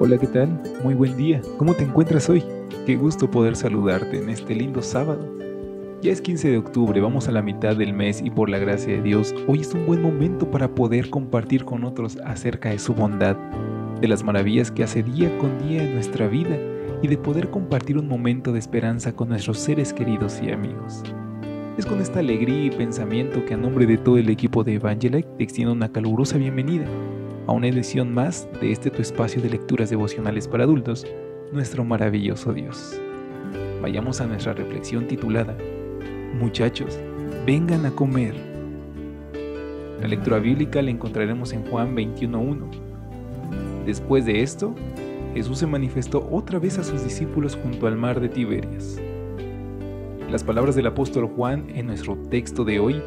Hola, ¿qué tal? Muy buen día. ¿Cómo te encuentras hoy? Qué gusto poder saludarte en este lindo sábado. Ya es 15 de octubre, vamos a la mitad del mes y por la gracia de Dios, hoy es un buen momento para poder compartir con otros acerca de su bondad, de las maravillas que hace día con día en nuestra vida y de poder compartir un momento de esperanza con nuestros seres queridos y amigos. Es con esta alegría y pensamiento que a nombre de todo el equipo de Evangelite te extiendo una calurosa bienvenida a una edición más de este tu espacio de lecturas devocionales para adultos, nuestro maravilloso Dios. Vayamos a nuestra reflexión titulada Muchachos, vengan a comer. La lectura bíblica la encontraremos en Juan 21.1. Después de esto, Jesús se manifestó otra vez a sus discípulos junto al mar de Tiberias. Las palabras del apóstol Juan en nuestro texto de hoy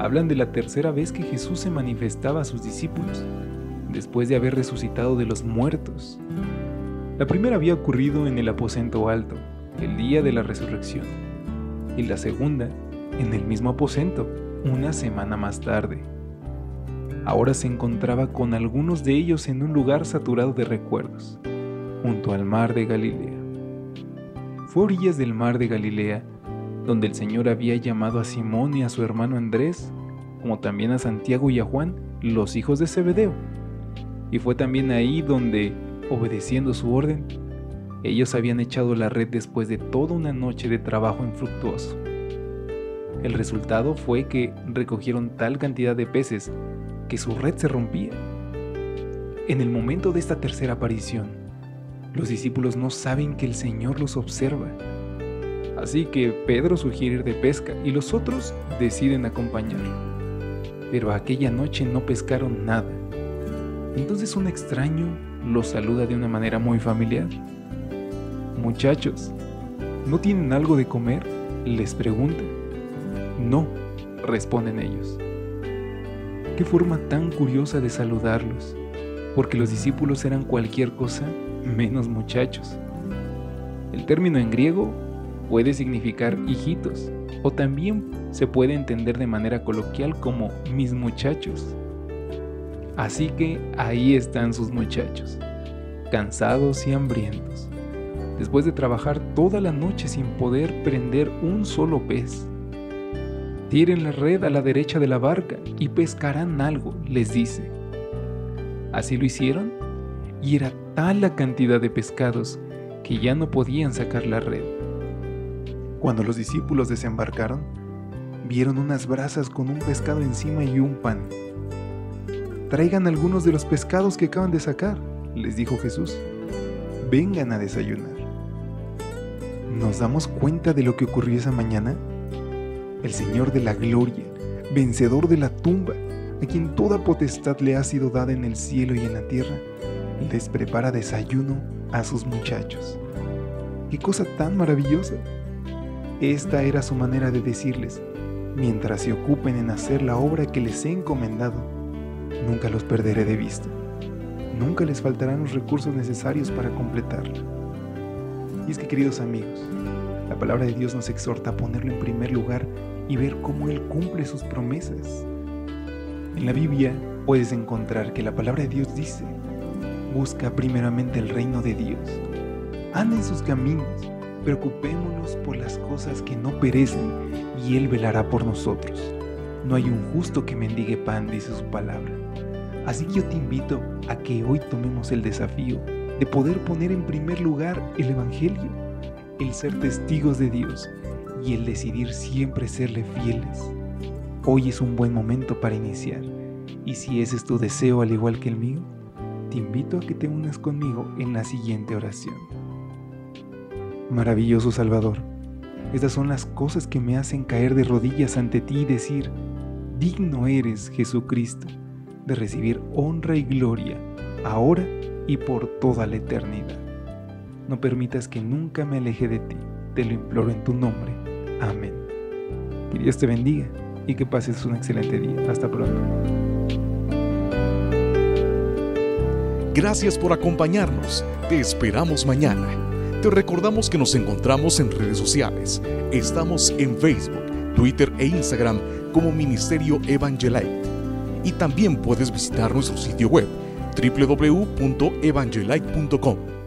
hablan de la tercera vez que Jesús se manifestaba a sus discípulos después de haber resucitado de los muertos. La primera había ocurrido en el aposento alto, el día de la resurrección, y la segunda en el mismo aposento, una semana más tarde. Ahora se encontraba con algunos de ellos en un lugar saturado de recuerdos, junto al mar de Galilea. Fue a orillas del mar de Galilea donde el Señor había llamado a Simón y a su hermano Andrés, como también a Santiago y a Juan, los hijos de Zebedeo y fue también ahí donde, obedeciendo su orden, ellos habían echado la red después de toda una noche de trabajo infructuoso. El resultado fue que recogieron tal cantidad de peces que su red se rompía. En el momento de esta tercera aparición, los discípulos no saben que el Señor los observa. Así que Pedro sugiere ir de pesca y los otros deciden acompañarlo. Pero aquella noche no pescaron nada entonces un extraño los saluda de una manera muy familiar. Muchachos, ¿no tienen algo de comer? Les pregunta. No, responden ellos. Qué forma tan curiosa de saludarlos, porque los discípulos eran cualquier cosa menos muchachos. El término en griego puede significar hijitos, o también se puede entender de manera coloquial como mis muchachos. Así que ahí están sus muchachos, cansados y hambrientos, después de trabajar toda la noche sin poder prender un solo pez. Tiren la red a la derecha de la barca y pescarán algo, les dice. Así lo hicieron y era tal la cantidad de pescados que ya no podían sacar la red. Cuando los discípulos desembarcaron, vieron unas brasas con un pescado encima y un pan. Traigan algunos de los pescados que acaban de sacar, les dijo Jesús. Vengan a desayunar. ¿Nos damos cuenta de lo que ocurrió esa mañana? El Señor de la Gloria, vencedor de la tumba, a quien toda potestad le ha sido dada en el cielo y en la tierra, les prepara desayuno a sus muchachos. ¡Qué cosa tan maravillosa! Esta era su manera de decirles, mientras se ocupen en hacer la obra que les he encomendado, nunca los perderé de vista. Nunca les faltarán los recursos necesarios para completarla. Y es que, queridos amigos, la palabra de Dios nos exhorta a ponerlo en primer lugar y ver cómo Él cumple sus promesas. En la Biblia puedes encontrar que la palabra de Dios dice, busca primeramente el reino de Dios, anda en sus caminos, preocupémonos por las cosas que no perecen y Él velará por nosotros. No hay un justo que mendigue pan, dice su palabra. Así que yo te invito a que hoy tomemos el desafío de poder poner en primer lugar el Evangelio, el ser testigos de Dios y el decidir siempre serle fieles. Hoy es un buen momento para iniciar y si ese es tu deseo al igual que el mío, te invito a que te unas conmigo en la siguiente oración. Maravilloso Salvador, estas son las cosas que me hacen caer de rodillas ante ti y decir, Digno eres, Jesucristo, de recibir honra y gloria, ahora y por toda la eternidad. No permitas que nunca me aleje de ti, te lo imploro en tu nombre. Amén. Que Dios te bendiga y que pases un excelente día. Hasta pronto. Gracias por acompañarnos. Te esperamos mañana. Te recordamos que nos encontramos en redes sociales. Estamos en Facebook, Twitter e Instagram como Ministerio Evangelite. Y también puedes visitar nuestro sitio web www.evangelite.com